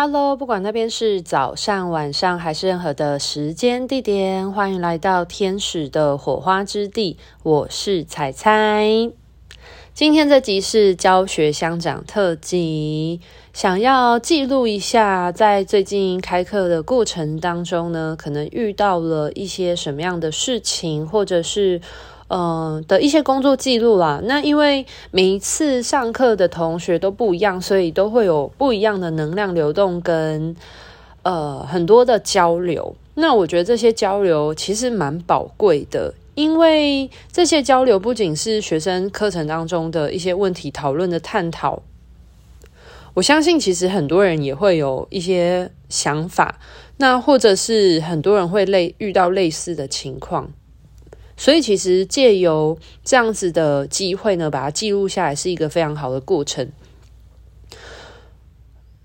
Hello，不管那边是早上、晚上还是任何的时间地点，欢迎来到天使的火花之地。我是彩彩。今天这集是教学相长特辑，想要记录一下在最近开课的过程当中呢，可能遇到了一些什么样的事情，或者是。呃的一些工作记录啦，那因为每一次上课的同学都不一样，所以都会有不一样的能量流动跟呃很多的交流。那我觉得这些交流其实蛮宝贵的，因为这些交流不仅是学生课程当中的一些问题讨论的探讨，我相信其实很多人也会有一些想法，那或者是很多人会类遇到类似的情况。所以，其实借由这样子的机会呢，把它记录下来，是一个非常好的过程。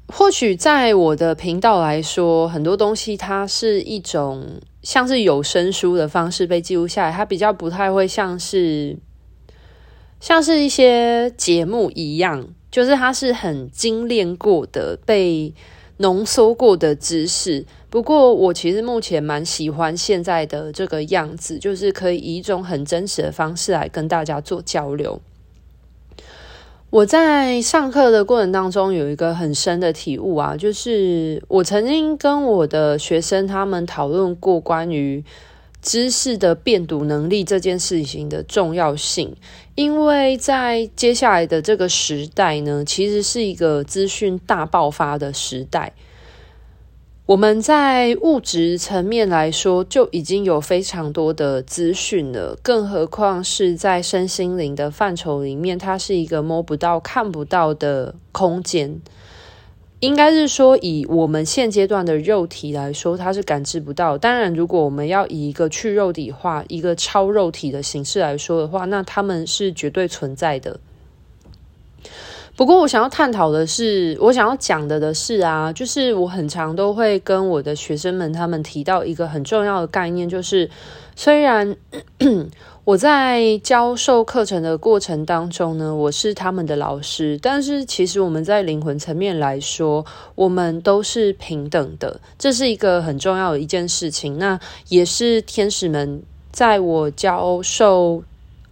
或许在我的频道来说，很多东西它是一种像是有声书的方式被记录下来，它比较不太会像是像是一些节目一样，就是它是很精炼过的被。浓缩过的知识，不过我其实目前蛮喜欢现在的这个样子，就是可以以一种很真实的方式来跟大家做交流。我在上课的过程当中有一个很深的体悟啊，就是我曾经跟我的学生他们讨论过关于。知识的辨读能力这件事情的重要性，因为在接下来的这个时代呢，其实是一个资讯大爆发的时代。我们在物质层面来说，就已经有非常多的资讯了，更何况是在身心灵的范畴里面，它是一个摸不到、看不到的空间。应该是说，以我们现阶段的肉体来说，它是感知不到。当然，如果我们要以一个去肉体化、一个超肉体的形式来说的话，那他们是绝对存在的。不过，我想要探讨的是，我想要讲的的是啊，就是我很常都会跟我的学生们他们提到一个很重要的概念，就是虽然。我在教授课程的过程当中呢，我是他们的老师，但是其实我们在灵魂层面来说，我们都是平等的，这是一个很重要的一件事情。那也是天使们在我教授。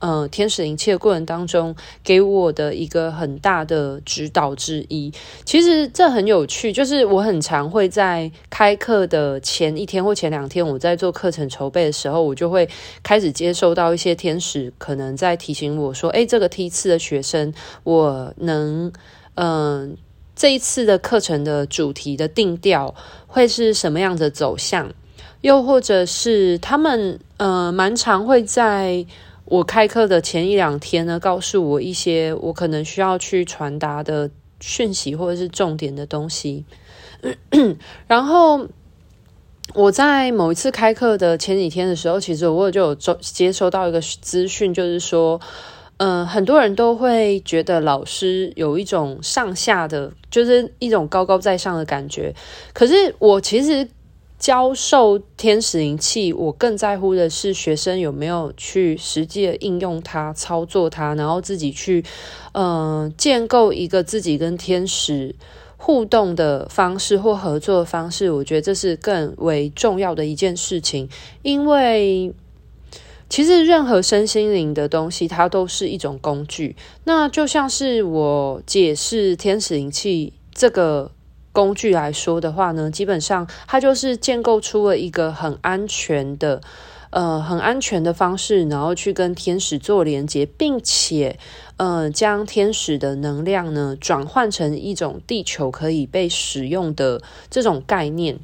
呃，天使灵气的过程当中，给我的一个很大的指导之一。其实这很有趣，就是我很常会在开课的前一天或前两天，我在做课程筹备的时候，我就会开始接收到一些天使可能在提醒我说：“诶，这个梯次的学生，我能，嗯、这一次的课程的主题的定调会是什么样的走向？又或者是他们，呃，蛮常会在。”我开课的前一两天呢，告诉我一些我可能需要去传达的讯息或者是重点的东西。然后我在某一次开课的前几天的时候，其实我就有接收到一个资讯，就是说，嗯、很多人都会觉得老师有一种上下的，就是一种高高在上的感觉。可是我其实。教授天使灵气，我更在乎的是学生有没有去实际的应用它、操作它，然后自己去，嗯、建构一个自己跟天使互动的方式或合作的方式。我觉得这是更为重要的一件事情，因为其实任何身心灵的东西，它都是一种工具。那就像是我解释天使灵气这个。工具来说的话呢，基本上它就是建构出了一个很安全的，呃，很安全的方式，然后去跟天使做连接，并且，呃，将天使的能量呢转换成一种地球可以被使用的这种概念。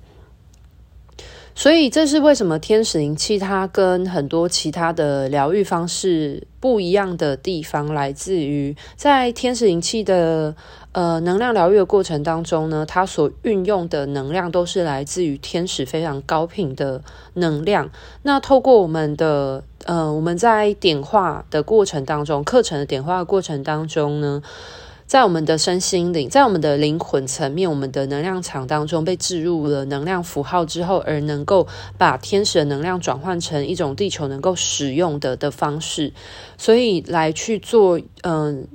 所以这是为什么天使灵气它跟很多其他的疗愈方式不一样的地方，来自于在天使灵气的呃能量疗愈的过程当中呢，它所运用的能量都是来自于天使非常高频的能量。那透过我们的呃我们在点化的过程当中，课程的点化的过程当中呢。在我们的身心灵，在我们的灵魂层面，我们的能量场当中被置入了能量符号之后，而能够把天使的能量转换成一种地球能够使用的的方式，所以来去做，嗯、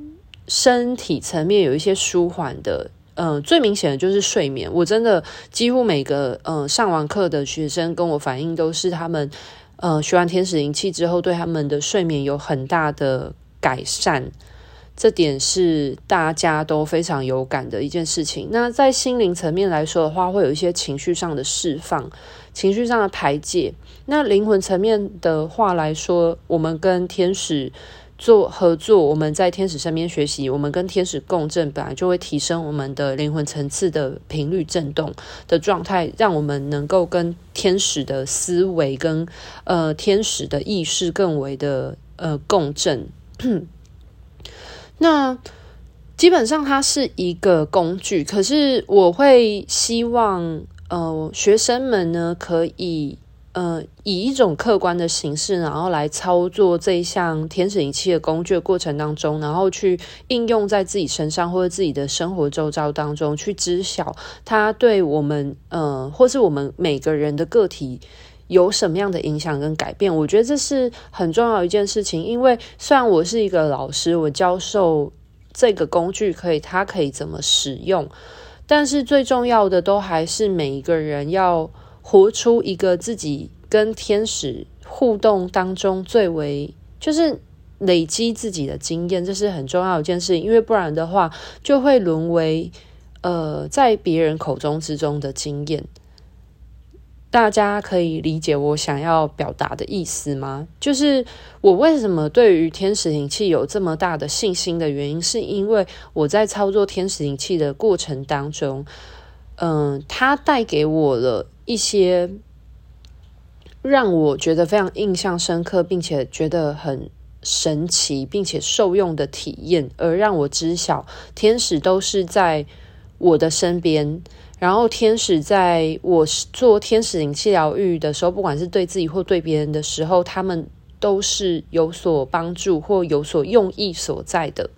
身体层面有一些舒缓的，呃，最明显的就是睡眠。我真的几乎每个呃上完课的学生跟我反映，都是他们呃学完天使灵气之后，对他们的睡眠有很大的改善。这点是大家都非常有感的一件事情。那在心灵层面来说的话，会有一些情绪上的释放、情绪上的排解。那灵魂层面的话来说，我们跟天使做合作，我们在天使身边学习，我们跟天使共振，本来就会提升我们的灵魂层次的频率振动的状态，让我们能够跟天使的思维跟呃天使的意识更为的呃共振。那基本上它是一个工具，可是我会希望，呃，学生们呢可以，呃，以一种客观的形式，然后来操作这一项天使仪器的工具的过程当中，然后去应用在自己身上或者自己的生活周遭当中，去知晓它对我们，呃，或是我们每个人的个体。有什么样的影响跟改变？我觉得这是很重要一件事情。因为虽然我是一个老师，我教授这个工具可以，它可以怎么使用，但是最重要的都还是每一个人要活出一个自己跟天使互动当中最为，就是累积自己的经验，这是很重要一件事。因为不然的话，就会沦为呃在别人口中之中的经验。大家可以理解我想要表达的意思吗？就是我为什么对于天使灵气有这么大的信心的原因，是因为我在操作天使灵气的过程当中，嗯，它带给我了一些让我觉得非常印象深刻，并且觉得很神奇，并且受用的体验，而让我知晓天使都是在我的身边。然后，天使在我做天使灵气疗愈的时候，不管是对自己或对别人的时候，他们都是有所帮助或有所用意所在的。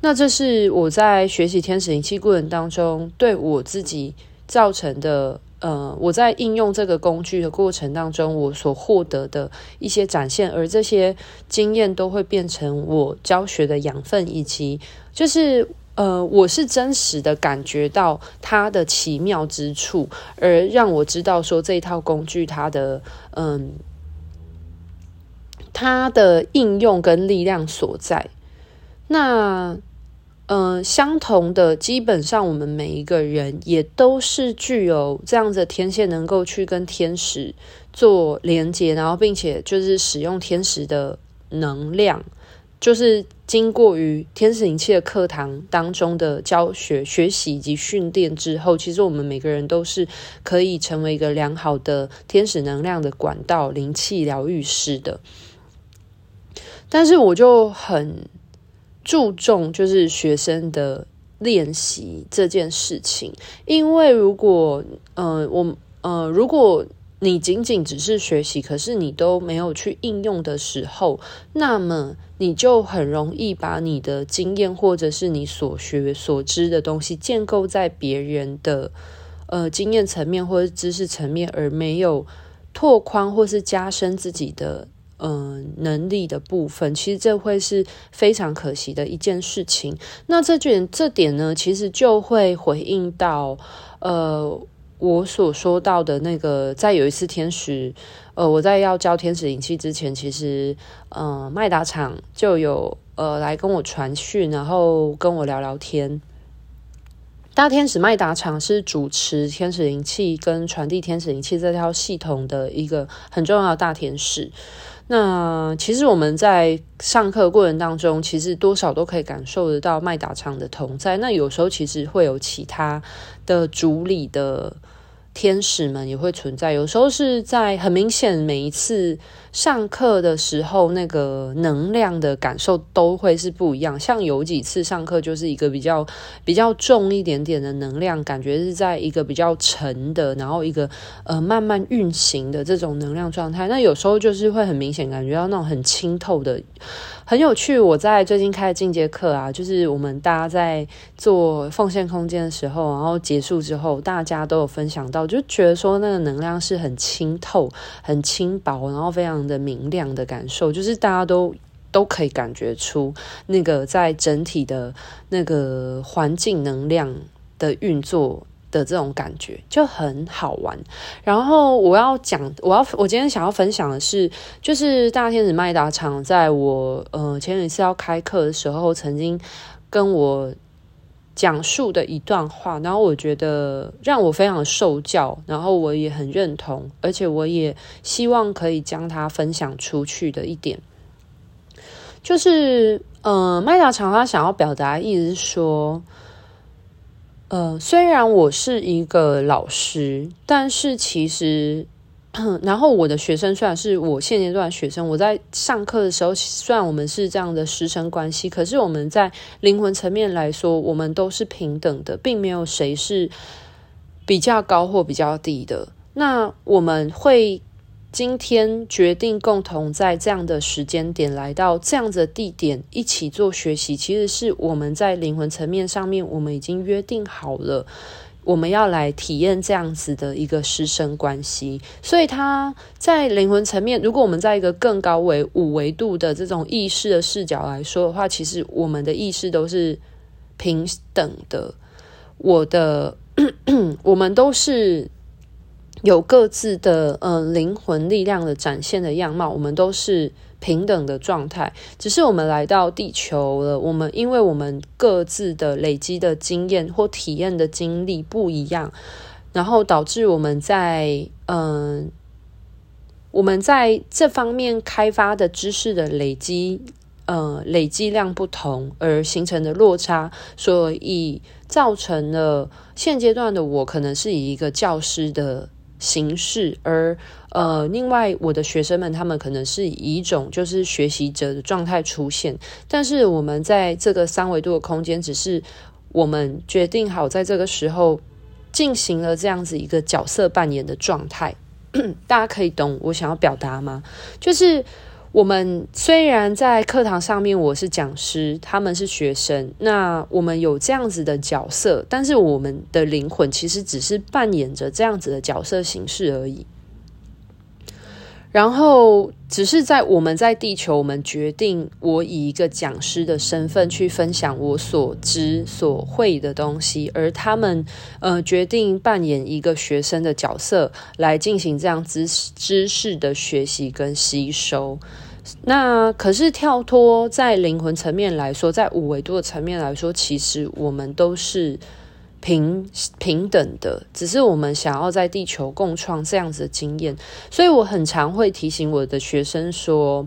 那这是我在学习天使灵气过程当中对我自己造成的，呃，我在应用这个工具的过程当中，我所获得的一些展现，而这些经验都会变成我教学的养分，以及就是。呃，我是真实的感觉到它的奇妙之处，而让我知道说这一套工具它的嗯，它的应用跟力量所在。那、呃，相同的，基本上我们每一个人也都是具有这样的天线，能够去跟天使做连接，然后并且就是使用天使的能量。就是经过于天使灵气的课堂当中的教学、学习以及训练之后，其实我们每个人都是可以成为一个良好的天使能量的管道、灵气疗愈师的。但是我就很注重就是学生的练习这件事情，因为如果呃我呃如果。你仅仅只是学习，可是你都没有去应用的时候，那么你就很容易把你的经验或者是你所学所知的东西建构在别人的呃经验层面或者知识层面，而没有拓宽或是加深自己的呃能力的部分。其实这会是非常可惜的一件事情。那这点这点呢，其实就会回应到呃。我所说到的那个，在有一次天使，呃，我在要教天使灵气之前，其实，呃，麦达场就有呃来跟我传讯，然后跟我聊聊天。大天使麦达场是主持天使灵气跟传递天使灵气这套系统的一个很重要的大天使。那其实我们在上课过程当中，其实多少都可以感受得到麦达场的同在。那有时候其实会有其他的主理的。天使们也会存在，有时候是在很明显，每一次上课的时候，那个能量的感受都会是不一样。像有几次上课就是一个比较比较重一点点的能量，感觉是在一个比较沉的，然后一个呃慢慢运行的这种能量状态。那有时候就是会很明显感觉到那种很清透的。很有趣，我在最近开的进阶课啊，就是我们大家在做奉献空间的时候，然后结束之后，大家都有分享到，就觉得说那个能量是很清透、很轻薄，然后非常的明亮的感受，就是大家都都可以感觉出那个在整体的那个环境能量的运作的这种感觉就很好玩。然后我要讲，我要我今天想要分享的是，就是大天使麦达场在我呃前几次要开课的时候，曾经跟我讲述的一段话，然后我觉得让我非常受教，然后我也很认同，而且我也希望可以将它分享出去的一点，就是呃麦达场他想要表达意思是说。呃，虽然我是一个老师，但是其实，然后我的学生虽然是我现阶段学生，我在上课的时候，虽然我们是这样的师生关系，可是我们在灵魂层面来说，我们都是平等的，并没有谁是比较高或比较低的。那我们会。今天决定共同在这样的时间点来到这样的地点一起做学习，其实是我们在灵魂层面上面，我们已经约定好了，我们要来体验这样子的一个师生关系。所以他在灵魂层面，如果我们在一个更高维五维度的这种意识的视角来说的话，其实我们的意识都是平等的。我的，我们都是。有各自的呃灵魂力量的展现的样貌，我们都是平等的状态。只是我们来到地球了，我们因为我们各自的累积的经验或体验的经历不一样，然后导致我们在嗯、我们在这方面开发的知识的累积呃累积量不同而形成的落差，所以造成了现阶段的我可能是以一个教师的。形式，而呃，另外我的学生们，他们可能是以一种就是学习者的状态出现，但是我们在这个三维度的空间，只是我们决定好在这个时候进行了这样子一个角色扮演的状态，大家可以懂我想要表达吗？就是。我们虽然在课堂上面我是讲师，他们是学生，那我们有这样子的角色，但是我们的灵魂其实只是扮演着这样子的角色形式而已。然后，只是在我们在地球，我们决定我以一个讲师的身份去分享我所知所会的东西，而他们呃决定扮演一个学生的角色来进行这样知知识的学习跟吸收。那可是跳脱在灵魂层面来说，在五维度的层面来说，其实我们都是。平平等的，只是我们想要在地球共创这样子的经验，所以我很常会提醒我的学生说，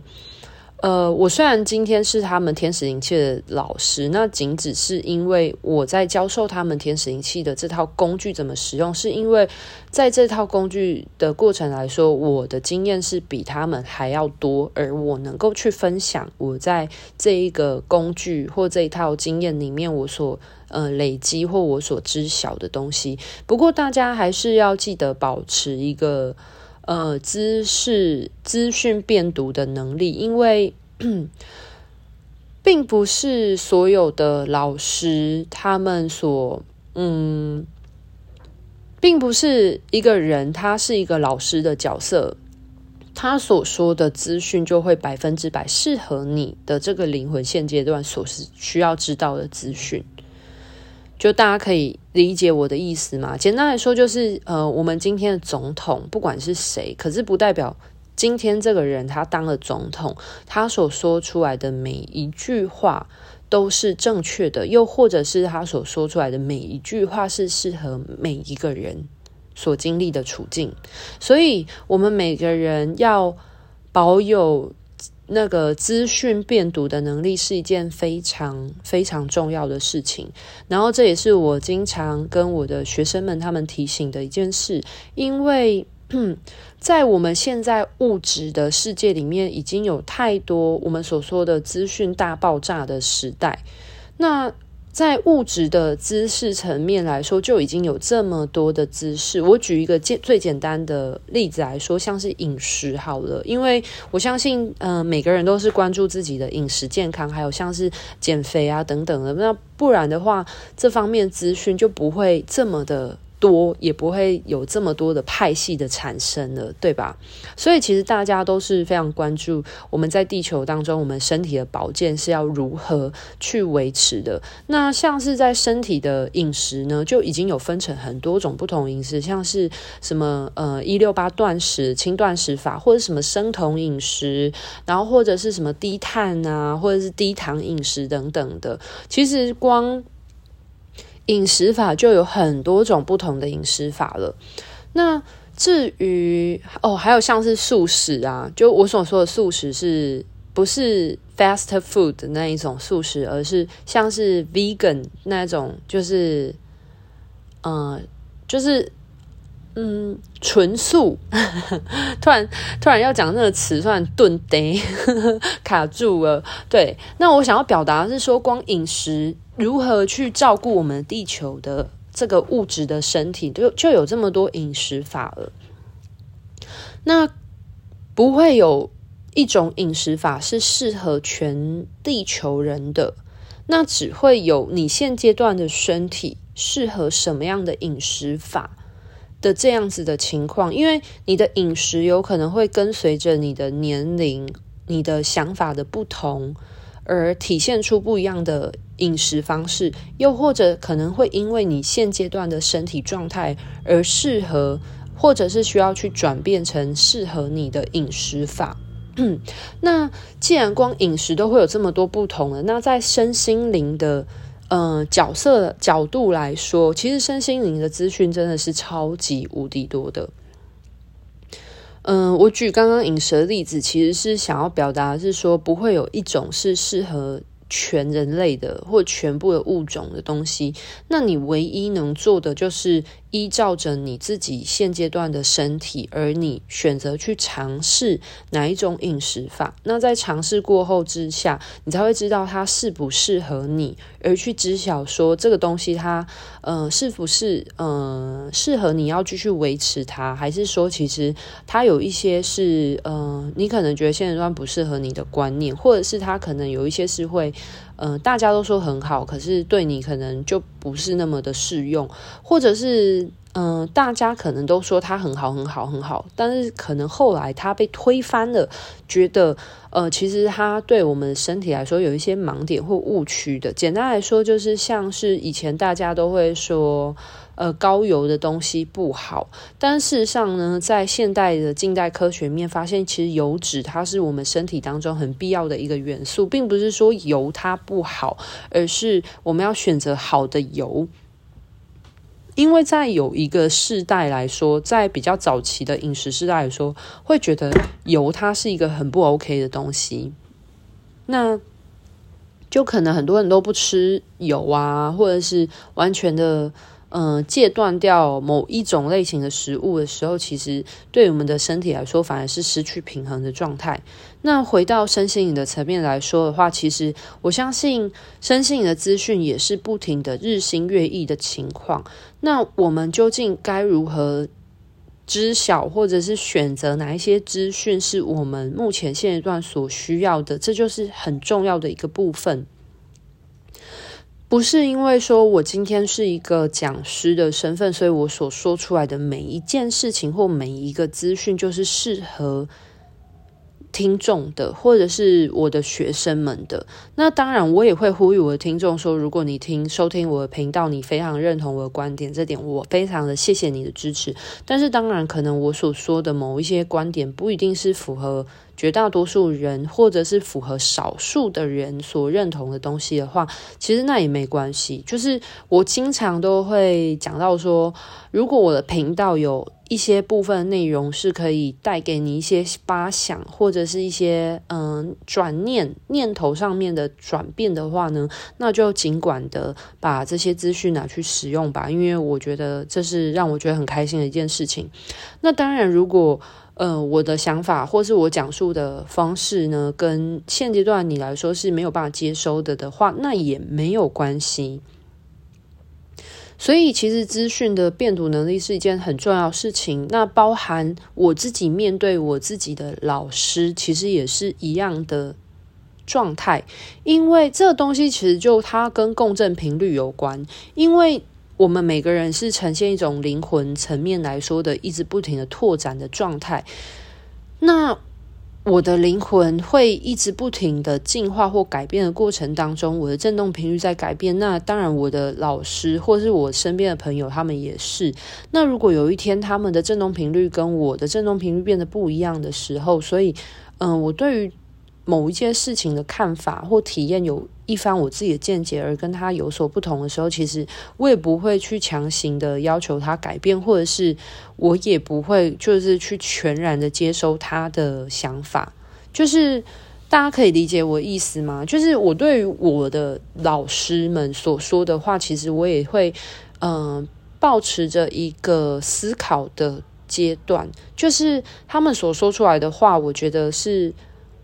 呃，我虽然今天是他们天使灵气的老师，那仅只是因为我在教授他们天使灵气的这套工具怎么使用，是因为在这套工具的过程来说，我的经验是比他们还要多，而我能够去分享我在这一个工具或这一套经验里面我所。呃，累积或我所知晓的东西。不过，大家还是要记得保持一个呃知识资讯辨读的能力，因为并不是所有的老师他们所嗯，并不是一个人他是一个老师的角色，他所说的资讯就会百分之百适合你的这个灵魂现阶段所需需要知道的资讯。就大家可以理解我的意思吗？简单来说，就是呃，我们今天的总统不管是谁，可是不代表今天这个人他当了总统，他所说出来的每一句话都是正确的，又或者是他所说出来的每一句话是适合每一个人所经历的处境。所以，我们每个人要保有。那个资讯辨读的能力是一件非常非常重要的事情，然后这也是我经常跟我的学生们他们提醒的一件事，因为在我们现在物质的世界里面，已经有太多我们所说的资讯大爆炸的时代，那。在物质的知识层面来说，就已经有这么多的知识。我举一个简最简单的例子来说，像是饮食好了，因为我相信，嗯、每个人都是关注自己的饮食健康，还有像是减肥啊等等的。那不然的话，这方面资讯就不会这么的多，也不会有这么多的派系的产生了，对吧？所以其实大家都是非常关注我们在地球当中，我们身体的保健是要如何去维持的。那像是在身体的饮食呢，就已经有分成很多种不同饮食，像是什么呃一六八断食、轻断食法，或者什么生酮饮食，然后或者是什么低碳啊，或者是低糖饮食等等的。其实光饮食法就有很多种不同的饮食法了。那至于哦，还有像是素食啊，就我所说的素食是不是 fast food 的那一种素食，而是像是 vegan 那种，就是嗯、呃，就是嗯，纯素。突然突然要讲那个词，突然顿呆 卡住了。对，那我想要表达的是说，光饮食。如何去照顾我们地球的这个物质的身体，就就有这么多饮食法了。那不会有一种饮食法是适合全地球人的，那只会有你现阶段的身体适合什么样的饮食法的这样子的情况，因为你的饮食有可能会跟随着你的年龄、你的想法的不同。而体现出不一样的饮食方式，又或者可能会因为你现阶段的身体状态而适合，或者是需要去转变成适合你的饮食法。那既然光饮食都会有这么多不同的，那在身心灵的呃角色角度来说，其实身心灵的资讯真的是超级无敌多的。嗯，我举刚刚饮食的例子，其实是想要表达是说，不会有一种是适合全人类的或全部的物种的东西。那你唯一能做的就是。依照着你自己现阶段的身体，而你选择去尝试哪一种饮食法，那在尝试过后之下，你才会知道它适不适合你，而去知晓说这个东西它呃是不是呃适合你要继续维持它，还是说其实它有一些是呃你可能觉得现阶段不适合你的观念，或者是它可能有一些是会。嗯、大家都说很好，可是对你可能就不是那么的适用，或者是嗯、大家可能都说他很好，很好，很好，但是可能后来他被推翻了，觉得呃，其实他对我们身体来说有一些盲点或误区的。简单来说，就是像是以前大家都会说。呃，高油的东西不好，但事实上呢，在现代的近代科学面发现，其实油脂它是我们身体当中很必要的一个元素，并不是说油它不好，而是我们要选择好的油。因为在有一个世代来说，在比较早期的饮食世代来说，会觉得油它是一个很不 OK 的东西，那就可能很多人都不吃油啊，或者是完全的。嗯，戒断掉某一种类型的食物的时候，其实对我们的身体来说，反而是失去平衡的状态。那回到身心灵的层面来说的话，其实我相信身心灵的资讯也是不停的日新月异的情况。那我们究竟该如何知晓，或者是选择哪一些资讯是我们目前现阶段所需要的？这就是很重要的一个部分。不是因为说我今天是一个讲师的身份，所以我所说出来的每一件事情或每一个资讯就是适合听众的，或者是我的学生们的。那当然，我也会呼吁我的听众说，如果你听收听我的频道，你非常认同我的观点，这点我非常的谢谢你的支持。但是，当然，可能我所说的某一些观点不一定是符合。绝大多数人，或者是符合少数的人所认同的东西的话，其实那也没关系。就是我经常都会讲到说，如果我的频道有一些部分内容是可以带给你一些发想，或者是一些嗯转念念头上面的转变的话呢，那就尽管的把这些资讯拿去使用吧，因为我觉得这是让我觉得很开心的一件事情。那当然，如果呃，我的想法或是我讲述的方式呢，跟现阶段你来说是没有办法接收的的话，那也没有关系。所以，其实资讯的辨读能力是一件很重要事情。那包含我自己面对我自己的老师，其实也是一样的状态。因为这东西其实就它跟共振频率有关，因为。我们每个人是呈现一种灵魂层面来说的，一直不停的拓展的状态。那我的灵魂会一直不停的进化或改变的过程当中，我的振动频率在改变。那当然，我的老师或是我身边的朋友，他们也是。那如果有一天他们的振动频率跟我的振动频率变得不一样的时候，所以，嗯、我对于某一件事情的看法或体验有一番我自己的见解，而跟他有所不同的时候，其实我也不会去强行的要求他改变，或者是我也不会就是去全然的接收他的想法。就是大家可以理解我意思吗？就是我对于我的老师们所说的话，其实我也会嗯、呃，抱持着一个思考的阶段，就是他们所说出来的话，我觉得是。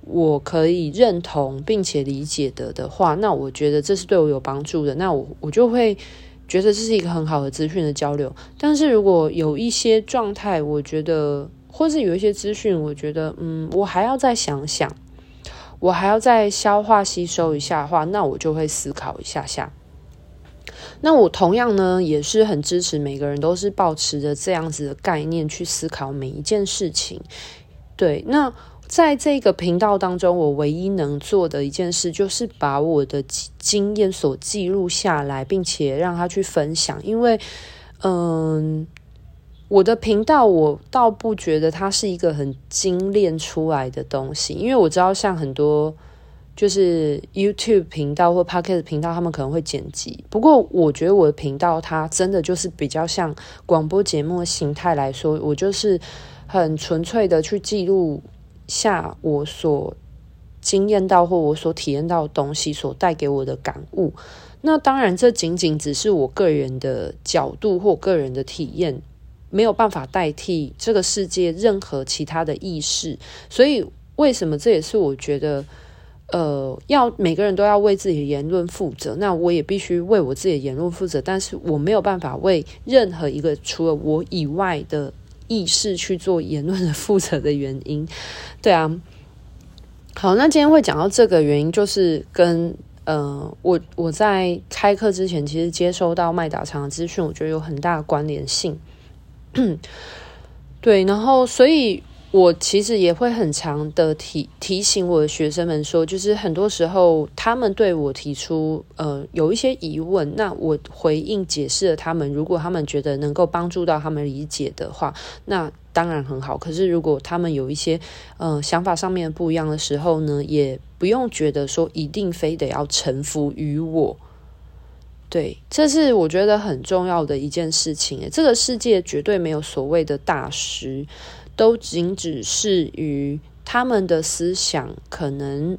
我可以认同并且理解的的话，那我觉得这是对我有帮助的。那我我就会觉得这是一个很好的资讯的交流。但是如果有一些状态，我觉得或是有一些资讯，我觉得嗯，我还要再想想，我还要再消化吸收一下的话，那我就会思考一下下。那我同样呢，也是很支持每个人都是保持着这样子的概念去思考每一件事情。对，那。在这个频道当中，我唯一能做的一件事，就是把我的经验所记录下来，并且让他去分享。因为，嗯，我的频道我倒不觉得它是一个很精炼出来的东西，因为我知道像很多就是 YouTube 频道或 Podcast 频道，他们可能会剪辑。不过，我觉得我的频道它真的就是比较像广播节目的形态来说，我就是很纯粹的去记录。下我所经验到或我所体验到的东西所带给我的感悟，那当然这仅仅只是我个人的角度或个人的体验，没有办法代替这个世界任何其他的意识。所以为什么这也是我觉得，呃，要每个人都要为自己的言论负责，那我也必须为我自己的言论负责，但是我没有办法为任何一个除了我以外的。意识去做言论的负责的原因，对啊，好，那今天会讲到这个原因，就是跟呃，我我在开课之前，其实接收到麦达长的资讯，我觉得有很大的关联性，对，然后所以。我其实也会很常的提提醒我的学生们说，就是很多时候他们对我提出呃有一些疑问，那我回应解释了他们，如果他们觉得能够帮助到他们理解的话，那当然很好。可是如果他们有一些呃想法上面不一样的时候呢，也不用觉得说一定非得要臣服于我。对，这是我觉得很重要的一件事情。这个世界绝对没有所谓的大师。都仅只是于他们的思想可能，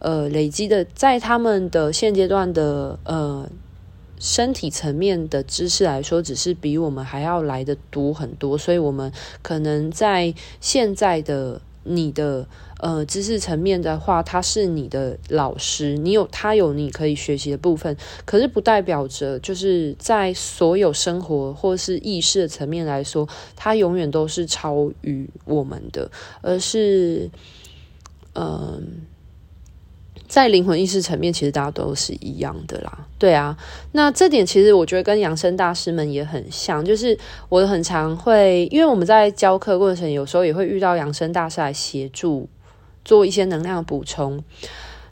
呃，累积的在他们的现阶段的呃身体层面的知识来说，只是比我们还要来的多很多，所以我们可能在现在的你的。呃，知识层面的话，他是你的老师，你有他有你可以学习的部分，可是不代表着就是在所有生活或是意识的层面来说，他永远都是超于我们的，而是，嗯、在灵魂意识层面，其实大家都是一样的啦。对啊，那这点其实我觉得跟扬升大师们也很像，就是我很常会，因为我们在教课过程，有时候也会遇到扬升大师来协助做一些能量补充，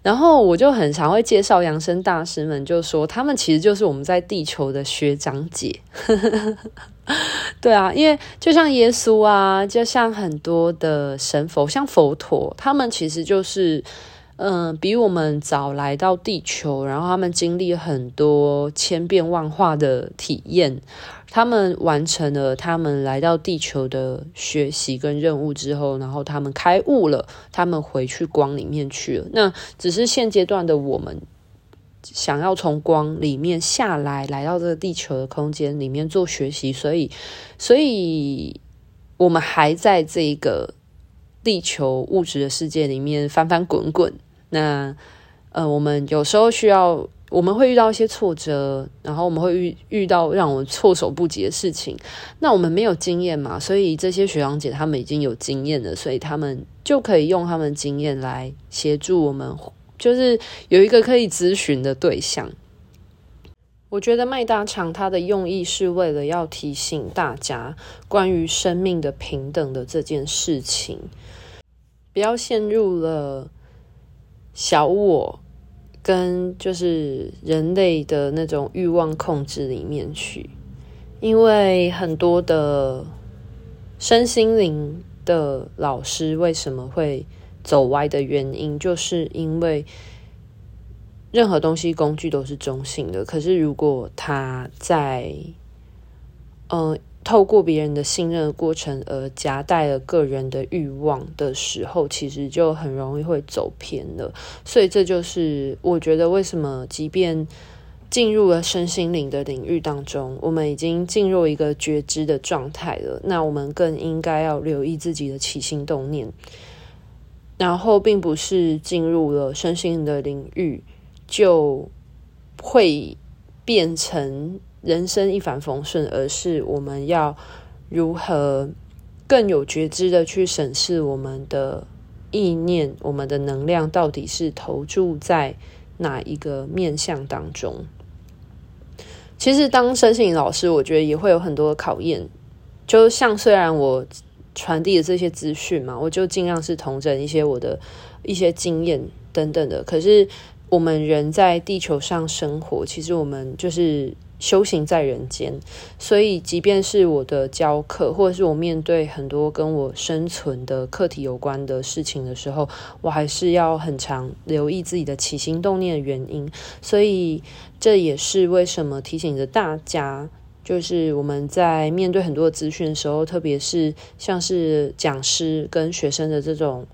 然后我就很常会介绍扬升大师们，就说他们其实就是我们在地球的学长姐。对啊，因为就像耶稣啊，就像很多的神佛，像佛陀，他们其实就是。嗯，比我们早来到地球，然后他们经历很多千变万化的体验，他们完成了他们来到地球的学习跟任务之后，然后他们开悟了，他们回去光里面去了。那只是现阶段的我们想要从光里面下来，来到这个地球的空间里面做学习，所以，所以我们还在这个地球物质的世界里面翻翻滚滚。那，呃，我们有时候需要，我们会遇到一些挫折，然后我们会遇遇到让我们措手不及的事情。那我们没有经验嘛，所以这些学长姐他们已经有经验了，所以他们就可以用他们经验来协助我们，就是有一个可以咨询的对象。我觉得麦大厂它的用意是为了要提醒大家关于生命的平等的这件事情，不要陷入了小我跟就是人类的那种欲望控制里面去，因为很多的身心灵的老师为什么会走歪的原因，就是因为。任何东西工具都是中性的，可是如果他在，嗯、呃，透过别人的信任的过程而夹带了个人的欲望的时候，其实就很容易会走偏了。所以这就是我觉得为什么，即便进入了身心灵的领域当中，我们已经进入一个觉知的状态了，那我们更应该要留意自己的起心动念，然后并不是进入了身心灵的领域。就会变成人生一帆风顺，而是我们要如何更有觉知的去审视我们的意念，我们的能量到底是投注在哪一个面向当中。其实当身心老师，我觉得也会有很多的考验。就像虽然我传递的这些资讯嘛，我就尽量是同整一些我的一些经验等等的，可是。我们人在地球上生活，其实我们就是修行在人间。所以，即便是我的教课，或者是我面对很多跟我生存的课题有关的事情的时候，我还是要很常留意自己的起心动念的原因。所以，这也是为什么提醒着大家，就是我们在面对很多资讯的时候，特别是像是讲师跟学生的这种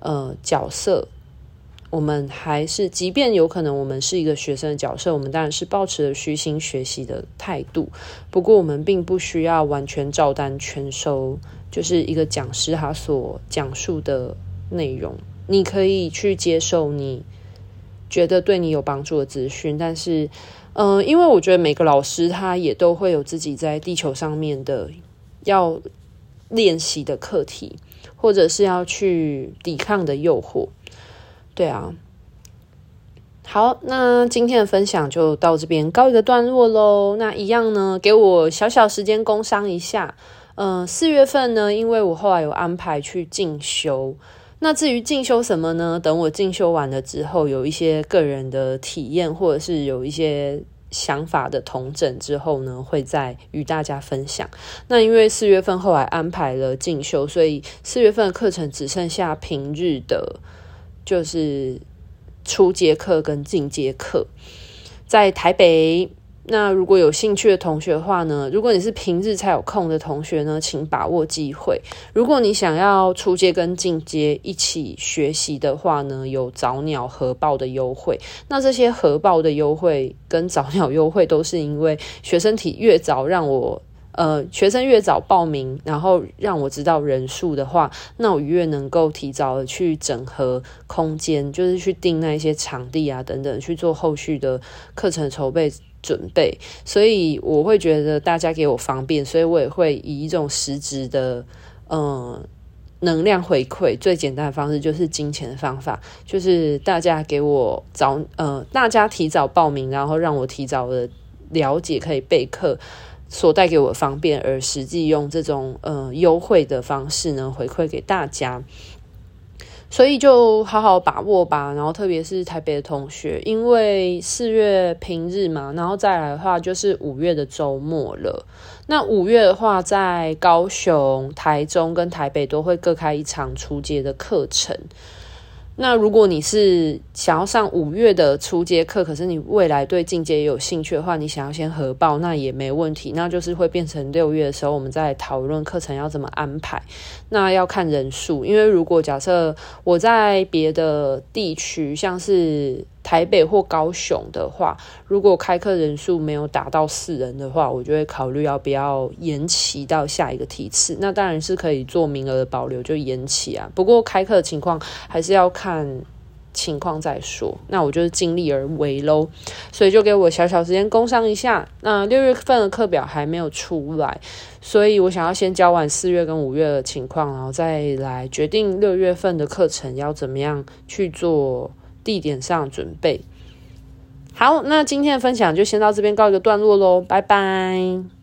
呃角色。我们还是，即便有可能我们是一个学生的角色，我们当然是抱持着虚心学习的态度。不过，我们并不需要完全照单全收，就是一个讲师他所讲述的内容。你可以去接受你觉得对你有帮助的资讯，但是，嗯、因为我觉得每个老师他也都会有自己在地球上面的要练习的课题，或者是要去抵抗的诱惑。对啊，好，那今天的分享就到这边告一个段落喽。那一样呢，给我小小时间工商一下。嗯、四月份呢，因为我后来有安排去进修。那至于进修什么呢？等我进修完了之后，有一些个人的体验，或者是有一些想法的统整之后呢，会再与大家分享。那因为四月份后来安排了进修，所以四月份的课程只剩下平日的。就是初阶课跟进阶课在台北。那如果有兴趣的同学的话呢，如果你是平日才有空的同学呢，请把握机会。如果你想要初阶跟进阶一起学习的话呢，有早鸟核报的优惠。那这些核报的优惠跟早鸟优惠都是因为学生体越早让我。呃，学生越早报名，然后让我知道人数的话，那我越能够提早的去整合空间，就是去订那一些场地啊等等，去做后续的课程筹备准备。所以我会觉得大家给我方便，所以我也会以一种实质的嗯、能量回馈。最简单的方式就是金钱的方法，就是大家给我早呃，大家提早报名，然后让我提早的了解可以备课。所带给我方便，而实际用这种呃优惠的方式呢，回馈给大家，所以就好好把握吧。然后特别是台北的同学，因为四月平日嘛，然后再来的话就是五月的周末了。那五月的话，在高雄、台中跟台北都会各开一场初阶的课程。那如果你是想要上五月的初阶课，可是你未来对进阶也有兴趣的话，你想要先核报，那也没问题。那就是会变成六月的时候，我们再讨论课程要怎么安排。那要看人数，因为如果假设我在别的地区，像是台北或高雄的话，如果开课人数没有达到四人的话，我就会考虑要不要延期到下一个梯次。那当然是可以做名额的保留，就延期啊。不过开课的情况还是要看情况再说。那我就是尽力而为喽。所以就给我小小时间工商一下。那六月份的课表还没有出来，所以我想要先教完四月跟五月的情况，然后再来决定六月份的课程要怎么样去做。地点上准备好，那今天的分享就先到这边告一个段落喽，拜拜。